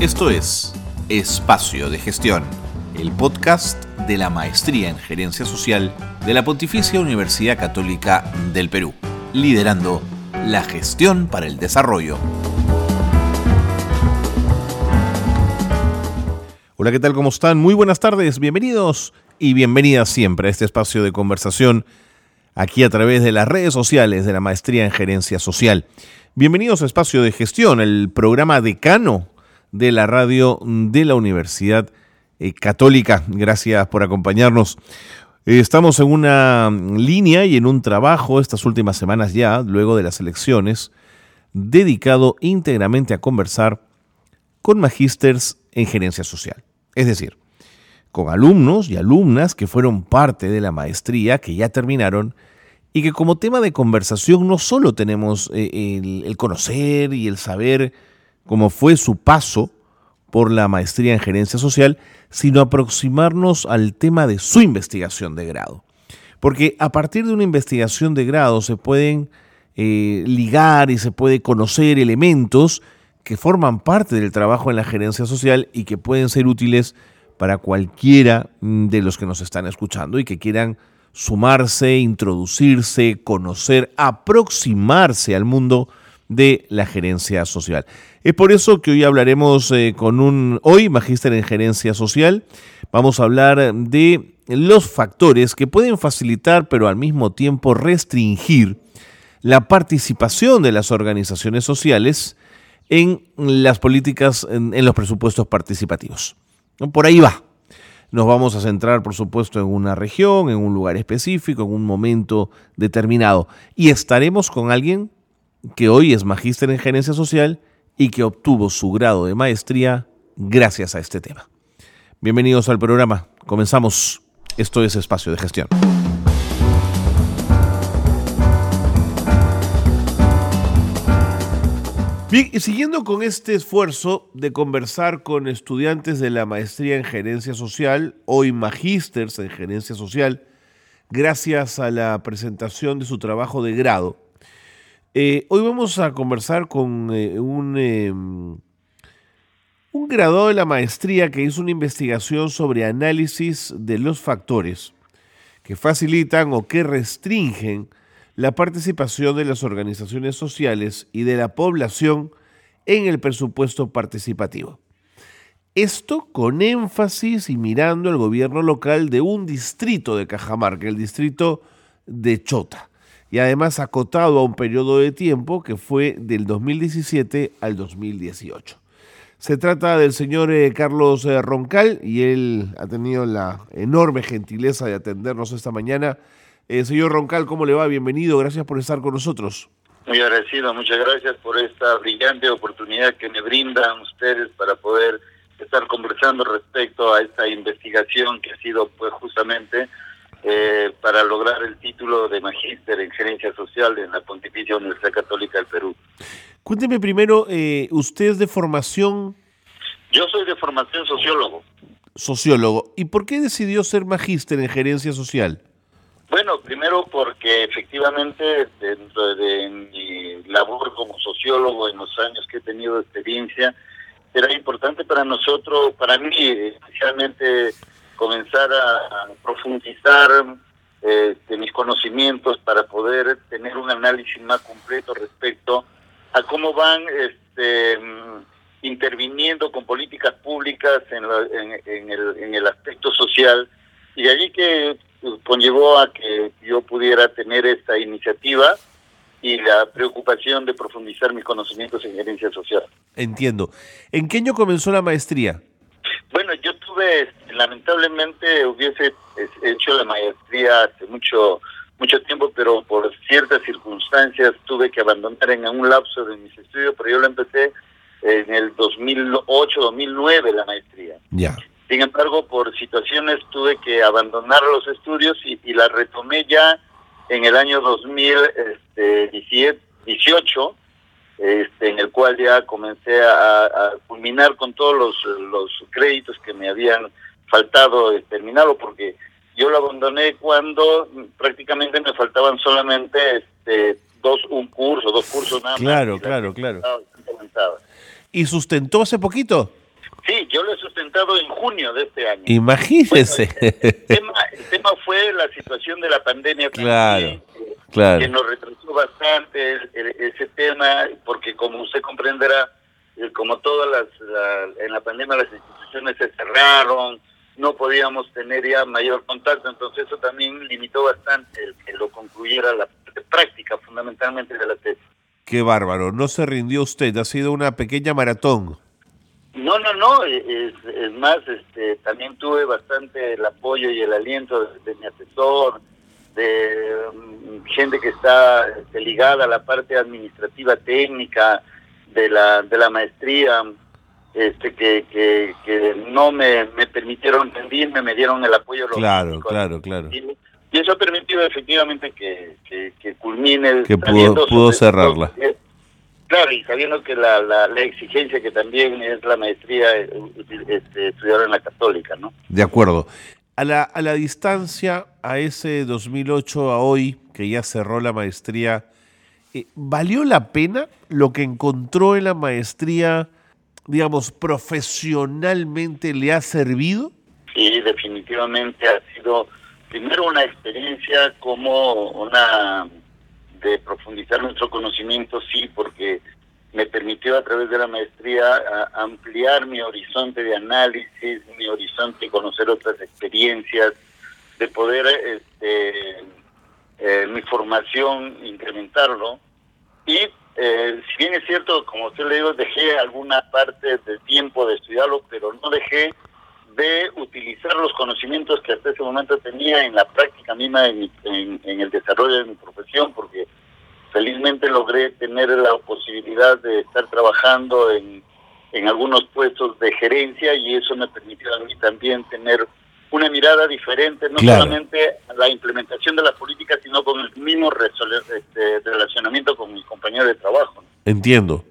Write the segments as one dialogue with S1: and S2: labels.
S1: Esto es Espacio de Gestión, el podcast de la Maestría en Gerencia Social de la Pontificia Universidad Católica del Perú, liderando la gestión para el desarrollo. Hola, ¿qué tal? ¿Cómo están? Muy buenas tardes, bienvenidos y bienvenidas siempre a este espacio de conversación aquí a través de las redes sociales de la Maestría en Gerencia Social. Bienvenidos a Espacio de Gestión, el programa decano de la radio de la Universidad eh, Católica. Gracias por acompañarnos. Eh, estamos en una línea y en un trabajo estas últimas semanas ya, luego de las elecciones, dedicado íntegramente a conversar con magísters en gerencia social. Es decir, con alumnos y alumnas que fueron parte de la maestría, que ya terminaron, y que como tema de conversación no solo tenemos eh, el, el conocer y el saber como fue su paso por la maestría en gerencia social, sino aproximarnos al tema de su investigación de grado. Porque a partir de una investigación de grado se pueden eh, ligar y se puede conocer elementos que forman parte del trabajo en la gerencia social y que pueden ser útiles para cualquiera mm, de los que nos están escuchando y que quieran sumarse, introducirse, conocer, aproximarse al mundo de la gerencia social. Es por eso que hoy hablaremos eh, con un, hoy, magíster en gerencia social, vamos a hablar de los factores que pueden facilitar, pero al mismo tiempo restringir la participación de las organizaciones sociales en las políticas, en, en los presupuestos participativos. Por ahí va. Nos vamos a centrar, por supuesto, en una región, en un lugar específico, en un momento determinado. Y estaremos con alguien que hoy es magíster en gerencia social y que obtuvo su grado de maestría gracias a este tema. Bienvenidos al programa. Comenzamos. Esto es Espacio de Gestión. Bien, y siguiendo con este esfuerzo de conversar con estudiantes de la maestría en gerencia social, hoy magísters en gerencia social, gracias a la presentación de su trabajo de grado, eh, hoy vamos a conversar con eh, un, em, un graduado de la maestría que hizo una investigación sobre análisis de los factores que facilitan o que restringen la participación de las organizaciones sociales y de la población en el presupuesto participativo. Esto con énfasis y mirando el gobierno local de un distrito de Cajamarca, el distrito de Chota y además acotado a un periodo de tiempo que fue del 2017 al 2018. Se trata del señor eh, Carlos eh, Roncal y él ha tenido la enorme gentileza de atendernos esta mañana. Eh, señor Roncal, ¿cómo le va? Bienvenido, gracias por estar con nosotros.
S2: Muy agradecido, muchas gracias por esta brillante oportunidad que me brindan ustedes para poder estar conversando respecto a esta investigación que ha sido pues justamente eh, para lograr el título de magíster en gerencia social en la Pontificia Universidad Católica del Perú.
S1: Cuénteme primero, eh, ¿usted es de formación?
S2: Yo soy de formación sociólogo.
S1: Sociólogo. ¿Y por qué decidió ser magíster en gerencia social?
S2: Bueno, primero porque efectivamente dentro de mi labor como sociólogo en los años que he tenido experiencia, era importante para nosotros, para mí especialmente comenzar a, profundizar este, mis conocimientos para poder tener un análisis más completo respecto a cómo van este, interviniendo con políticas públicas en, en, el, en el aspecto social y de allí que conllevó a que yo pudiera tener esta iniciativa y la preocupación de profundizar mis conocimientos en gerencia social.
S1: Entiendo. ¿En qué año comenzó la maestría?
S2: Bueno, yo tuve, lamentablemente hubiese hecho la maestría hace mucho mucho tiempo, pero por ciertas circunstancias tuve que abandonar en un lapso de mis estudios, pero yo la empecé en el 2008, 2009 la maestría.
S1: Ya.
S2: Sin embargo, por situaciones tuve que abandonar los estudios y, y la retomé ya en el año 2018 este, en el cual ya comencé a, culminar con todos los, los, créditos que me habían faltado terminarlo, porque yo lo abandoné cuando prácticamente me faltaban solamente este, dos, un curso, dos cursos nada
S1: claro, más. Claro, claro, claro. ¿Y sustentó hace poquito?
S2: Sí, yo lo he sustentado en junio de este año.
S1: Imagínese.
S2: el, tema, fue la situación de la pandemia.
S1: Claro, claro.
S2: Que nos retrasó bastante ese tema, porque como usted comprenderá, eh, como todas las, en la pandemia las instituciones se cerraron, no podíamos tener ya mayor contacto, entonces eso también limitó bastante el que lo concluyera la práctica fundamentalmente de la tesis.
S1: Qué bárbaro, no se rindió usted, ha sido una pequeña maratón.
S2: No, no, no, es, es más, este, también tuve bastante el apoyo y el aliento de, mi asesor, de mm, gente que está este, ligada a la parte administrativa técnica de la, de la maestría, este, que, que, no me, me permitieron rendirme, me dieron el apoyo.
S1: Claro, claro, claro.
S2: Y, eso ha permitido efectivamente que, que, culmine.
S1: Que pudo, pudo cerrarla.
S2: claro, y sabiendo que la, la, exigencia que también es la maestría este, estudiar en la católica, ¿no?
S1: De acuerdo. A la, a la distancia, a ese 2008 a hoy, que ya cerró la maestría, eh, ¿valió la pena lo que encontró en la maestría? digamos, profesionalmente le ha servido?
S2: Sí, definitivamente ha sido primero una experiencia como una de profundizar nuestro conocimiento, sí, porque me permitió a través de la maestría ampliar mi horizonte de análisis, mi horizonte de conocer otras experiencias, de poder este, eh, mi formación incrementarlo. Y eh, si bien es cierto, como usted le digo, dejé alguna parte del tiempo de estudiarlo, pero no dejé de utilizar los conocimientos que hasta ese momento tenía en la práctica misma, en, el desarrollo de mi profesión, porque felizmente logré tener la posibilidad de estar trabajando en, en algunos puestos de gerencia y eso me permitió a mí también tener una mirada diferente, no solamente a la implementación de las políticas, sino con el mismo este, relacionamiento con mi compañero de trabajo.
S1: Entiendo.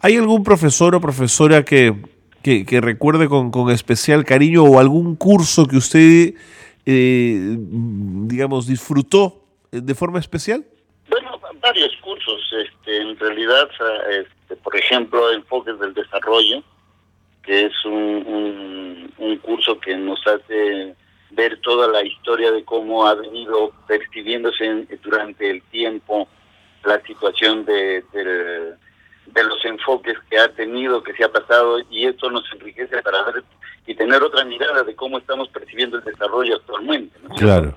S1: ¿Hay algún profesor o profesora que, que, recuerde con, con, especial cariño o algún curso que usted, eh, digamos, disfrutó de forma especial?
S2: Varios cursos. Este, en realidad, este, por ejemplo, enfoques del desarrollo que es un, un, curso que nos hace ver toda la historia de cómo ha venido percibiéndose durante el tiempo la situación de, de, los enfoques que ha tenido, que se ha pasado, y esto nos enriquece para ver y tener otra mirada de cómo estamos percibiendo el desarrollo actualmente.
S1: Claro.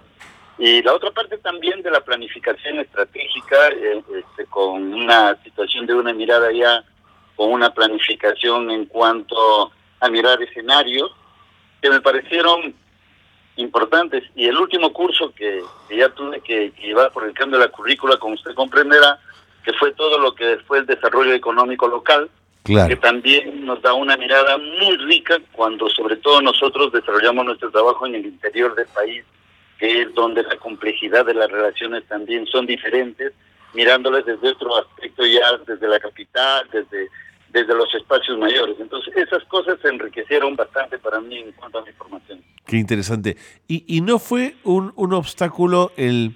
S2: Y la otra parte también de la planificación estratégica, eh, este, con una situación de una mirada ya con una planificación en cuanto a mirar escenarios que me parecieron importantes. Y el último curso que, ya tuve que, llevar por el cambio de la currícula, como usted comprenderá, que fue todo lo que fue el desarrollo económico local, que también nos da una mirada muy rica cuando sobre todo nosotros desarrollamos nuestro trabajo en el interior del país, que es donde la complejidad de las relaciones también son diferentes, mirándoles desde otro aspecto ya, desde la capital, desde desde los espacios mayores. Entonces, esas cosas se enriquecieron bastante para mí en cuanto a mi formación.
S1: Qué interesante. ¿Y, y no fue un, un obstáculo el,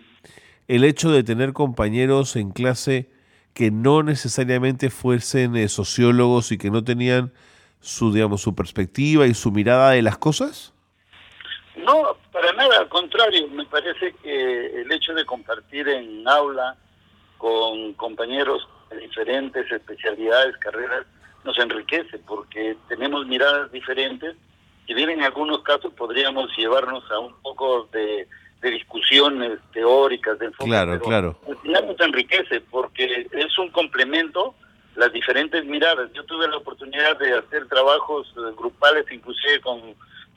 S1: el hecho de tener compañeros en clase que no necesariamente fuesen eh, sociólogos y que no tenían su, digamos, su perspectiva y su mirada de las cosas?
S2: No, para nada, al contrario, me parece que el hecho de compartir en aula con compañeros diferentes especialidades, carreras, nos enriquece porque tenemos miradas diferentes y bien en algunos casos podríamos llevarnos a un poco de, discusiones teóricas del enfoque,
S1: claro, claro.
S2: al final nos enriquece porque es un complemento las diferentes miradas. Yo tuve la oportunidad de hacer trabajos eh, grupales inclusive con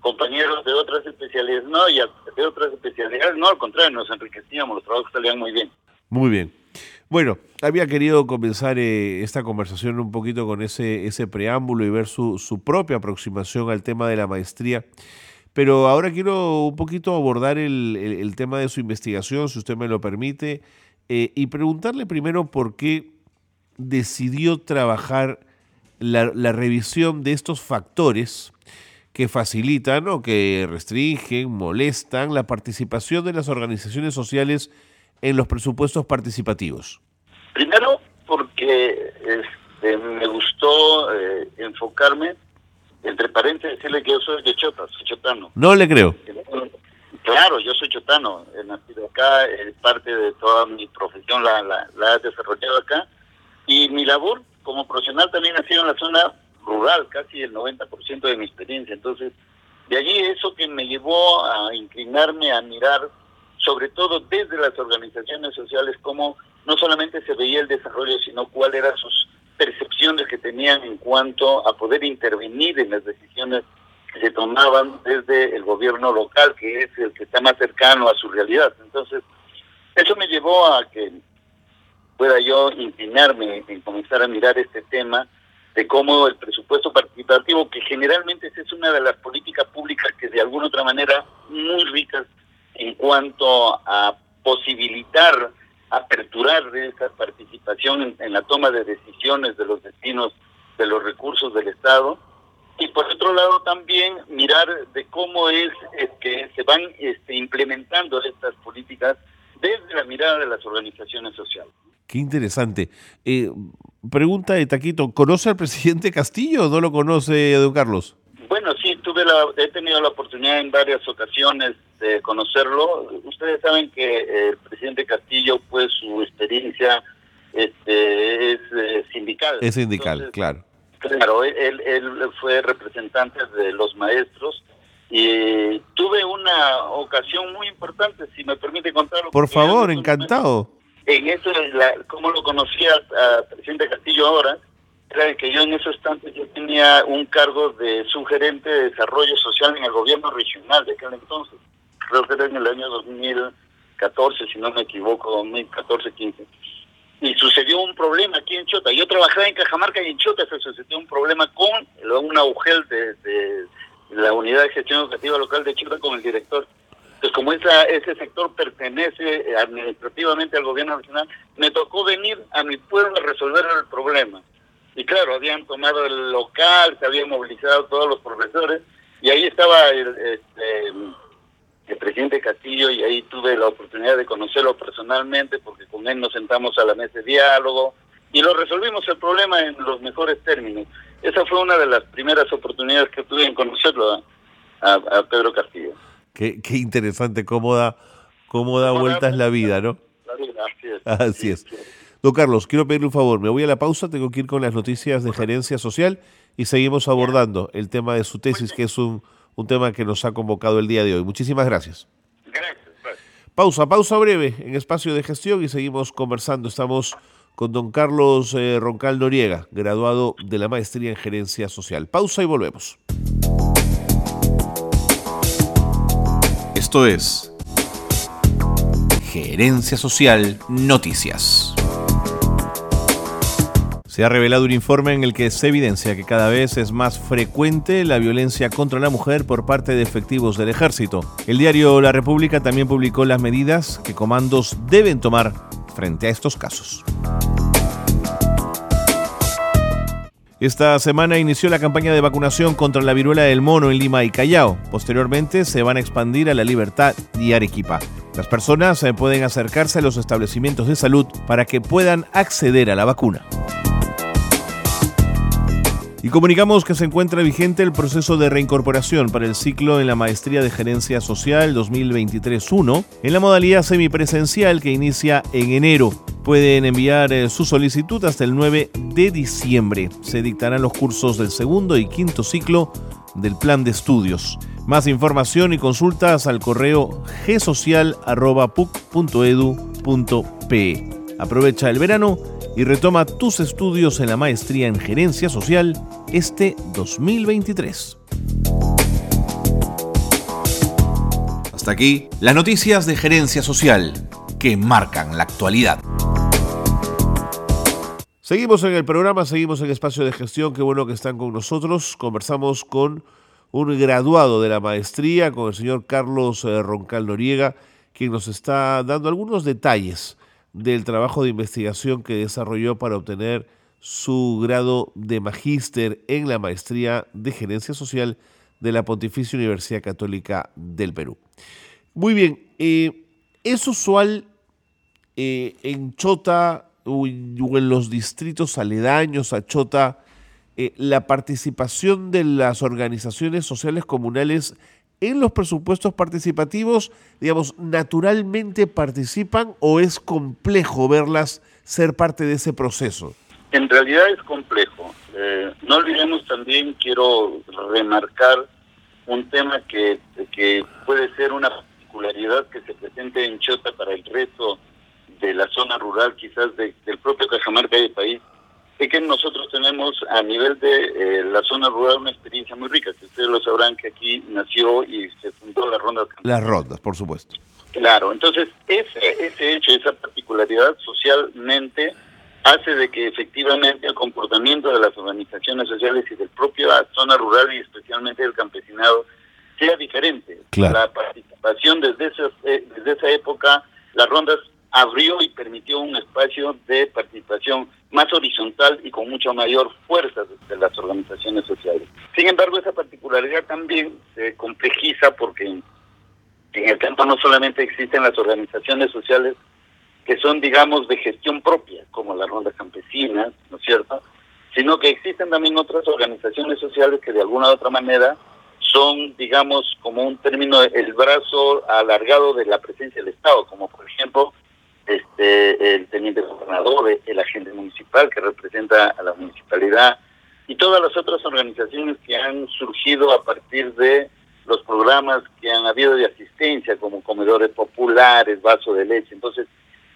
S2: compañeros de otras especialidades, no, y de otras especialidades, no, al contrario, nos enriquecíamos, los trabajos salían muy bien.
S1: Muy bien. Bueno, había querido comenzar eh, esta conversación un poquito con ese, ese preámbulo y ver su, su, propia aproximación al tema de la maestría. Pero ahora quiero un poquito abordar el, el, tema de su investigación, si usted me lo permite, eh, y preguntarle primero por qué decidió trabajar la, la revisión de estos factores que facilitan o que restringen, molestan la participación de las organizaciones sociales en los presupuestos participativos?
S2: Primero, porque este, me gustó eh, enfocarme entre paréntesis decirle que yo soy de Chota, soy chotano.
S1: No le creo.
S2: Claro, yo soy chotano, he nacido acá, parte de toda mi profesión la, la, la he desarrollado acá y mi labor como profesional también ha sido en la zona rural, casi el 90% de mi experiencia. Entonces, de allí eso que me llevó a inclinarme a mirar, sobre todo desde las organizaciones sociales, cómo no solamente se veía el desarrollo, sino cuáles eran sus percepciones que tenían en cuanto a poder intervenir en las decisiones que se tomaban desde el gobierno local, que es el que está más cercano a su realidad. Entonces, eso me llevó a que pueda yo inclinarme en comenzar a mirar este tema de cómo el presupuesto participativo, que generalmente es una de las políticas públicas que de alguna otra manera muy ricas en cuanto a posibilitar, aperturar esa participación en, la toma de decisiones de los destinos de los recursos del Estado, y por otro lado también mirar de cómo es, que se van este, implementando estas políticas desde la mirada de las organizaciones sociales.
S1: Qué interesante. Eh, pregunta de Taquito, ¿conoce al presidente Castillo o no lo conoce, don Carlos?
S2: Bueno, sí, tuve la, he tenido la oportunidad en varias ocasiones de conocerlo. Ustedes saben que el presidente Castillo, pues su experiencia este, es eh, sindical.
S1: Es sindical, claro.
S2: Claro, él, él fue representante de los maestros y tuve una ocasión muy importante, si me permite contarlo.
S1: Por favor, encantado
S2: en eso, la, como lo conocía al presidente Castillo ahora, era que yo en ese instante yo tenía un cargo de sugerente de desarrollo social en el gobierno regional de aquel entonces. Creo que era en el año 2014, si no me equivoco, 2014-15. Y sucedió un problema aquí en Chota. Yo trabajaba en Cajamarca y en Chota se sucedió un problema con una UGEL de, de la Unidad de Gestión Educativa Local de Chota con el director pues como esa, ese sector pertenece administrativamente al gobierno nacional, me tocó venir a mi pueblo a resolver el problema. Y claro, habían tomado el local, se habían movilizado todos los profesores, y ahí estaba el, este, el presidente Castillo, y ahí tuve la oportunidad de conocerlo personalmente, porque con él nos sentamos a la mesa de diálogo, y lo resolvimos el problema en los mejores términos. Esa fue una de las primeras oportunidades que tuve en conocerlo a Pedro Castillo.
S1: Qué, interesante cómo da, cómo da vueltas la vida, ¿no? así es. Don Carlos, quiero pedirle un favor. Me voy a la pausa, tengo que ir con las noticias de gerencia social y seguimos abordando el tema de su tesis, que es un, un tema que nos ha convocado el día de hoy. Muchísimas gracias. Gracias. Pausa, pausa breve en espacio de gestión y seguimos conversando. Estamos con don Carlos eh, Roncal Noriega, graduado de la maestría en gerencia social. Pausa y volvemos. Esto es Gerencia Social Noticias. Se ha revelado un informe en el que se evidencia que cada vez es más frecuente la violencia contra la mujer por parte de efectivos del ejército. El diario La República también publicó las medidas que comandos deben tomar frente a estos casos. Esta semana inició la campaña de vacunación contra la viruela del mono en Lima y Callao. Posteriormente se van a expandir a La Libertad y Arequipa. Las personas eh, pueden acercarse a los establecimientos de salud para que puedan acceder a la vacuna. Y comunicamos que se encuentra vigente el proceso de reincorporación para el ciclo en la Maestría de Gerencia Social 2023-1 en la modalidad semipresencial que inicia en enero. Pueden enviar eh, su solicitud hasta el 9 de diciembre. Se dictarán los cursos del segundo y quinto ciclo del plan de estudios. Más información y consultas al correo gsocial.puc.edu.pe. Aprovecha el verano y retoma tus estudios en la maestría en gerencia social este 2023. Hasta aquí las noticias de gerencia social que marcan la actualidad. Seguimos en el programa, seguimos en espacio de gestión, qué bueno que están con nosotros. Conversamos con un graduado de la maestría, con el señor Carlos eh, Roncal Noriega, quien nos está dando algunos detalles del trabajo de investigación que desarrolló para obtener su grado de magíster en la maestría de gerencia social de la Pontificia Universidad Católica del Perú. Muy bien, eh, es usual eh, en Chota o en los distritos aledaños a Chota eh, la participación de las organizaciones sociales comunales en los presupuestos participativos, digamos, naturalmente participan o es complejo verlas ser parte de ese proceso?
S2: En realidad es complejo. Eh, no olvidemos también, quiero remarcar un tema que, que puede ser una particularidad que se presente en Chota para el resto de la zona rural, quizás del propio Cajamarca y del país, es que nosotros tenemos a nivel de eh, la zona rural una experiencia muy rica, que ustedes lo sabrán que aquí nació y se fundó la ronda.
S1: Las rondas, por supuesto.
S2: Claro, entonces ese, ese hecho, esa particularidad socialmente hace de que efectivamente el comportamiento de las organizaciones sociales y del propio zona rural y especialmente del campesinado sea diferente. La participación desde, esas, eh, desde esa época, las rondas abrió y permitió un espacio de participación más horizontal y con mucha mayor fuerza de las organizaciones sociales. Sin embargo, esa particularidad también se complejiza porque en el campo no solamente existen las organizaciones sociales que son, digamos, de gestión propia, como la Ronda Campesina, ¿no es cierto? Sino que existen también otras organizaciones sociales que de alguna u otra manera son, digamos, como un término, el brazo alargado de la presencia del Estado, como por ejemplo este, el teniente gobernador, el agente municipal que representa a la municipalidad y todas las otras organizaciones que han surgido a partir de los programas que han habido de asistencia, como comedores populares, vaso de leche. Entonces,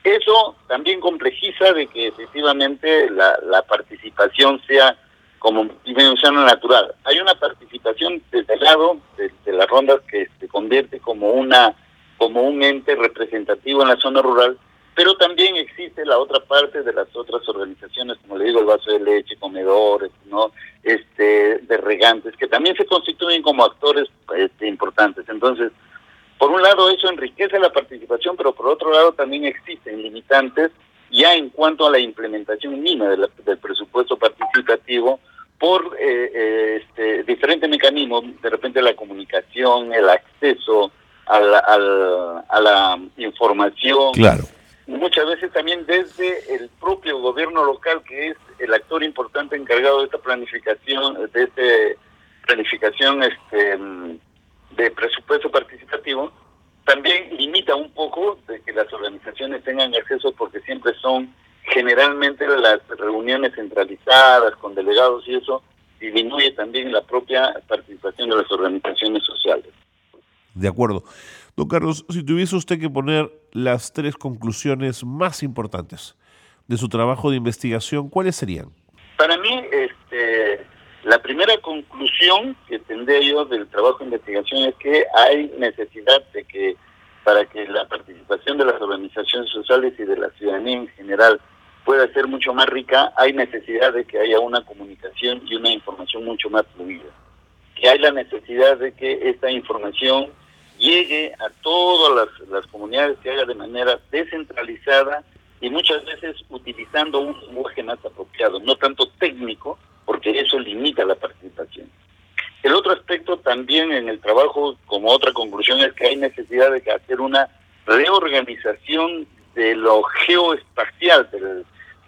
S2: eso también complejiza de que efectivamente la, la participación sea como dimensión natural. Hay una participación desde el lado de, de las rondas que se convierte como una como un ente representativo en la zona rural, pero también existe la otra parte de las otras organizaciones, como le digo, el vaso de leche, comedores, no, este, de regantes, que también se constituyen como actores este, importantes. Entonces, por un lado eso enriquece la participación, pero por otro lado también existen limitantes ya en cuanto a la implementación mínima del presupuesto participativo por eh, eh, este, diferentes mecanismos, de repente la comunicación, el acceso a la, a la, información.
S1: Claro.
S2: Muchas veces también desde el propio gobierno local, que es el actor importante encargado de esta planificación, de esta planificación este, de presupuesto participativo, también limita un poco de que las organizaciones tengan acceso porque siempre son generalmente las reuniones centralizadas con delegados y eso disminuye también la propia participación de las organizaciones sociales.
S1: De acuerdo. Don Carlos, si tuviese usted que poner las tres conclusiones más importantes de su trabajo de investigación, ¿cuáles serían?
S2: Para mí, este, la primera conclusión que tendría yo del trabajo de investigación es que hay necesidad de que para que la participación de las organizaciones sociales y de la ciudadanía en general pueda ser mucho más rica, hay necesidad de que haya una comunicación y una información mucho más fluida. Que hay la necesidad de que esta información llegue a todas las, las comunidades, que haga de manera descentralizada y muchas veces utilizando un lenguaje más apropiado, no tanto técnico, porque eso limita la participación. El otro aspecto también en el trabajo, como otra conclusión, es que hay necesidad de hacer una reorganización de lo geoespacial del,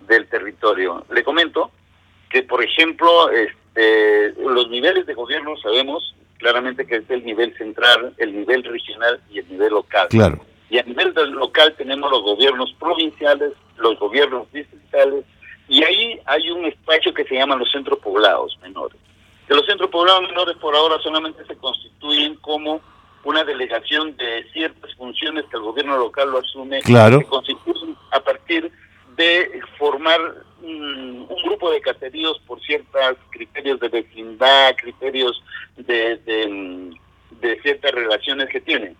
S2: del territorio. Le comento que, por ejemplo, este, los niveles de gobierno sabemos claramente que es el nivel central, el nivel regional y el nivel local.
S1: Claro.
S2: Y a nivel local tenemos los gobiernos provinciales, los gobiernos distritales, y ahí hay un espacio que se llama los centros poblados menores. Que los centros poblados menores por ahora solamente se constituyen como una delegación de ciertas funciones que el gobierno local lo asume,
S1: claro.
S2: se constituyen a partir de formar un, grupo de caseríos por ciertos criterios de vecindad, criterios de, de, ciertas relaciones que tienen.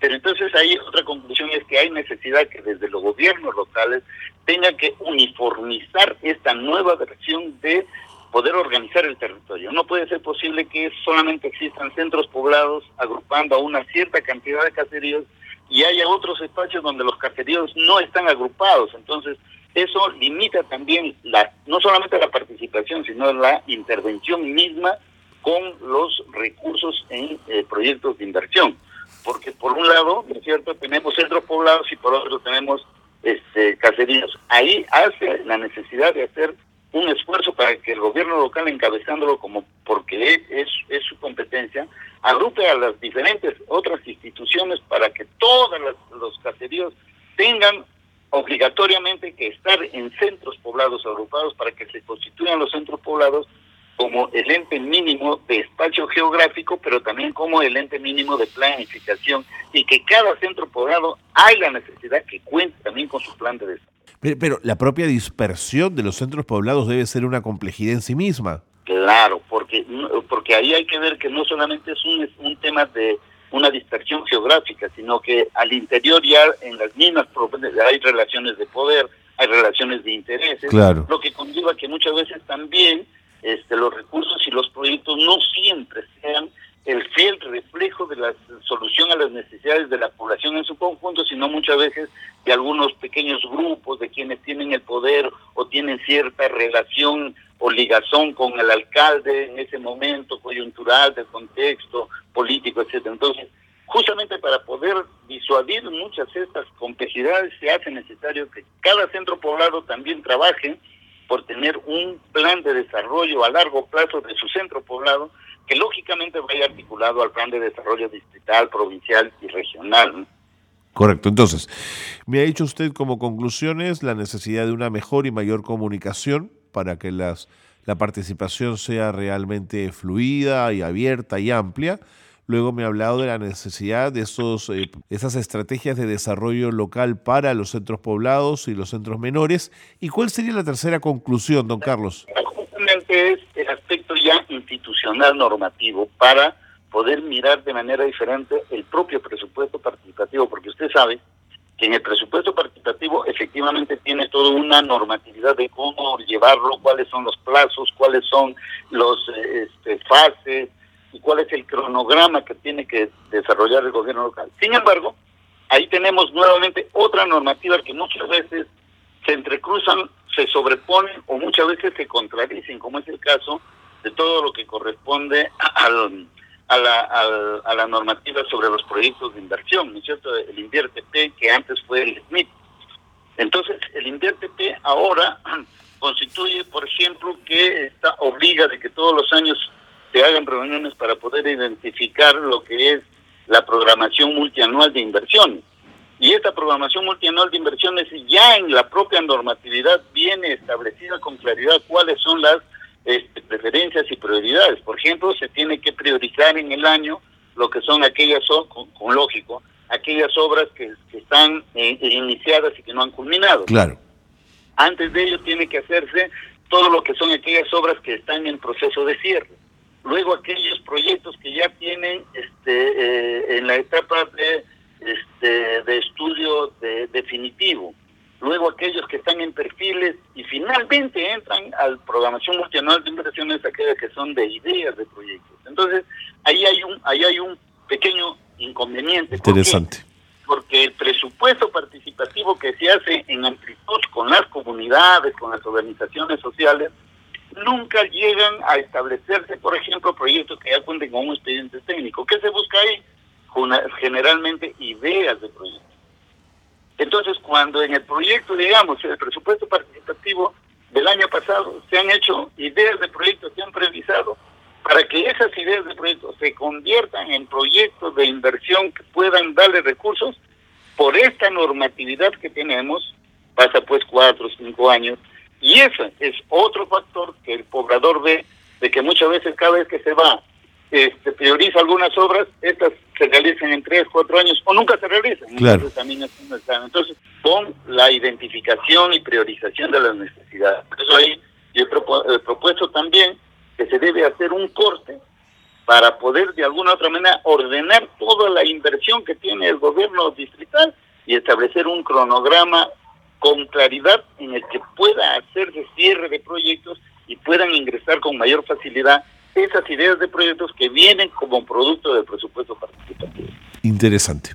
S2: Pero entonces ahí otra conclusión es que hay necesidad que desde los gobiernos locales tengan que uniformizar esta nueva versión de poder organizar el territorio. No puede ser posible que solamente existan centros poblados agrupando a una cierta cantidad de caseríos y haya otros espacios donde los caseríos no están agrupados. Entonces, eso limita también la no solamente la participación, sino la intervención misma con los recursos en eh, proyectos de inversión porque por un lado, ¿no es cierto?, tenemos centros poblados y por otro tenemos este, caseríos. Ahí hace la necesidad de hacer un esfuerzo para que el gobierno local, encabezándolo como porque es, es su competencia, agrupe a las diferentes otras instituciones para que todos los caseríos tengan obligatoriamente que estar en centros poblados agrupados para que se constituyan los centros poblados como el ente mínimo de espacio geográfico, pero también como el ente mínimo de planificación y que cada centro poblado hay la necesidad que cuente también con su plan de desarrollo.
S1: Pero, la propia dispersión de los centros poblados debe ser una complejidad en sí misma.
S2: Claro, porque, porque ahí hay que ver que no solamente es un, un tema de una dispersión geográfica, sino que al interior ya en las mismas hay relaciones de poder, hay relaciones de intereses, lo que conlleva que muchas veces también este, los recursos y los proyectos no siempre sean el fiel reflejo de la solución a las necesidades de la población en su conjunto, sino muchas veces de algunos pequeños grupos de quienes tienen el poder o tienen cierta relación o ligazón con el alcalde en ese momento coyuntural del contexto político, Entonces, justamente para poder disuadir muchas de estas complejidades se hace necesario que cada centro poblado también trabaje por tener un plan de desarrollo a largo plazo de su centro poblado que lógicamente vaya articulado al plan de desarrollo distrital, provincial y regional.
S1: Correcto. Entonces, me ha dicho usted como conclusiones la necesidad de una mejor y mayor comunicación para que las, la participación sea realmente fluida y abierta y amplia. Luego me ha hablado de la necesidad de esos, eh, esas estrategias de desarrollo local para los centros poblados y los centros menores. ¿Y cuál sería la tercera conclusión, don Carlos?
S2: Justamente es el aspecto ya institucional normativo para poder mirar de manera diferente el propio presupuesto participativo, porque usted sabe que en el presupuesto participativo efectivamente tiene toda una normatividad de cómo llevarlo, cuáles son los plazos, cuáles son los eh, este, fases, cuál es el cronograma que tiene que desarrollar el gobierno local. Sin embargo, ahí tenemos nuevamente otra normativa que muchas veces se entrecruzan, se sobreponen o muchas veces se contradicen, como es el caso de todo lo que corresponde al, a, la, a, la normativa sobre los proyectos de inversión, ¿no es cierto? El InvierteP, que antes fue el SMIT. Entonces, el InvierteP ahora constituye, por ejemplo, que está, obliga de que todos los años se hagan reuniones para poder identificar lo que es la programación multianual de inversiones. Y esta programación multianual de inversiones ya en la propia normatividad viene establecida con claridad cuáles son las este, preferencias y prioridades. Por ejemplo, se tiene que priorizar en el año lo que son aquellas, con, con lógico, aquellas obras que, están eh, iniciadas y que no han culminado.
S1: Claro.
S2: Antes de ello tiene que hacerse todo lo que son aquellas obras que están en proceso de cierre luego aquellos proyectos que ya tienen este, eh, en la etapa de, este, de estudio de, definitivo, luego aquellos que están en perfiles y finalmente entran al programación multianual de inversiones, aquellas que son de ideas de proyectos. Entonces, ahí hay un, ahí hay un pequeño inconveniente.
S1: Interesante.
S2: Porque el presupuesto participativo que se hace en amplitud con las comunidades, con las organizaciones sociales, nunca llegan a establecerse, por ejemplo, proyectos que ya cuenten con un expediente técnico. ¿Qué se busca ahí? Generalmente ideas de proyectos. Entonces, cuando en el proyecto, digamos, el presupuesto participativo del año pasado, se han hecho ideas de proyectos, se han previsado, para que esas ideas de proyectos se conviertan en proyectos de inversión que puedan darle recursos, por esta normatividad que tenemos, pasa pues cuatro o cinco años, y ese es otro factor que el poblador ve, de que muchas veces cada vez que se va, este, prioriza algunas obras, estas se realizan en tres, cuatro años o nunca se realizan.
S1: Entonces,
S2: también es Entonces, con la identificación y priorización de las necesidades. Por eso ahí yo he propuesto también que se debe hacer un corte para poder de alguna u otra manera ordenar toda la inversión que tiene el gobierno distrital y establecer un cronograma con claridad en el que pueda hacerse cierre de proyectos y puedan ingresar con mayor facilidad esas ideas de proyectos que vienen como producto del presupuesto participativo.
S1: Interesante.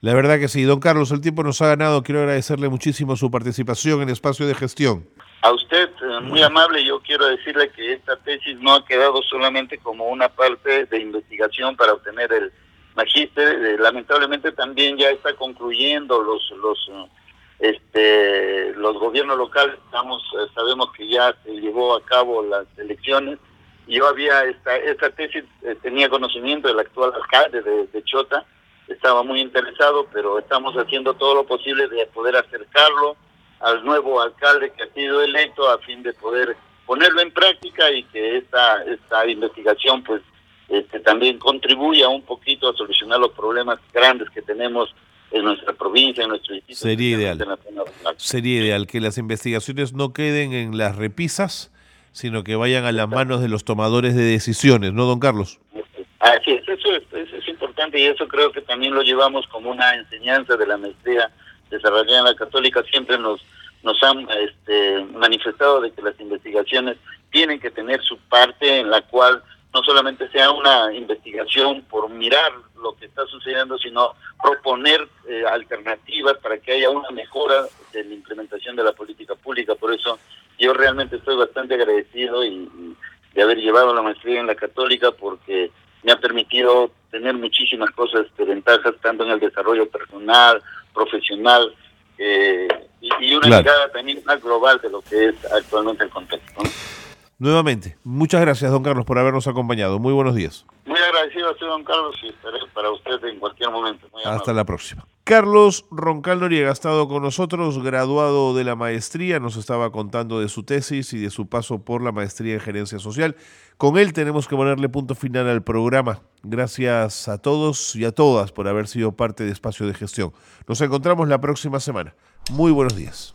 S1: La verdad que sí, don Carlos, el tiempo nos ha ganado. Quiero agradecerle muchísimo su participación en el espacio de gestión.
S2: A usted, eh, muy amable, yo quiero decirle que esta tesis no ha quedado solamente como una parte de investigación para obtener el magíster, eh, lamentablemente también ya está concluyendo los, los este, los gobiernos locales, estamos, eh, sabemos que ya se llevó a cabo las elecciones. Yo había esta, esta tesis, eh, tenía conocimiento del actual alcalde de, de, Chota, estaba muy interesado, pero estamos haciendo todo lo posible de poder acercarlo al nuevo alcalde que ha sido electo a fin de poder ponerlo en práctica y que esta, esta investigación pues este, también contribuya un poquito a solucionar los problemas grandes que tenemos en nuestra provincia, en nuestro distrito.
S1: Sería ideal. Sería ideal que las investigaciones no queden en las repisas, sino que vayan a las manos de los tomadores de decisiones, ¿no, don Carlos?
S2: Así es, eso es, eso es importante y eso creo que también lo llevamos como una enseñanza de la maestría desarrollada en la católica. Siempre nos, nos han este, manifestado de que las investigaciones tienen que tener su parte en la cual no solamente sea una investigación por mirar lo que está sucediendo, sino proponer eh, alternativas para que haya una mejora de la implementación de la política pública. Por eso yo realmente estoy bastante agradecido y, de haber llevado la maestría en la católica porque me ha permitido tener muchísimas cosas de ventajas, tanto en el desarrollo personal, profesional, eh, y, una mirada también más global de lo que es actualmente el contexto.
S1: Nuevamente, muchas gracias, don Carlos, por habernos acompañado. Muy buenos días.
S2: Muy agradecido a usted, don Carlos, y estaré para usted en cualquier momento.
S1: Hasta la próxima. Carlos Roncal Noriega ha estado con nosotros, graduado de la maestría, nos estaba contando de su tesis y de su paso por la maestría en gerencia social. Con él tenemos que ponerle punto final al programa. Gracias a todos y a todas por haber sido parte de Espacio de Gestión. Nos encontramos la próxima semana. Muy buenos días.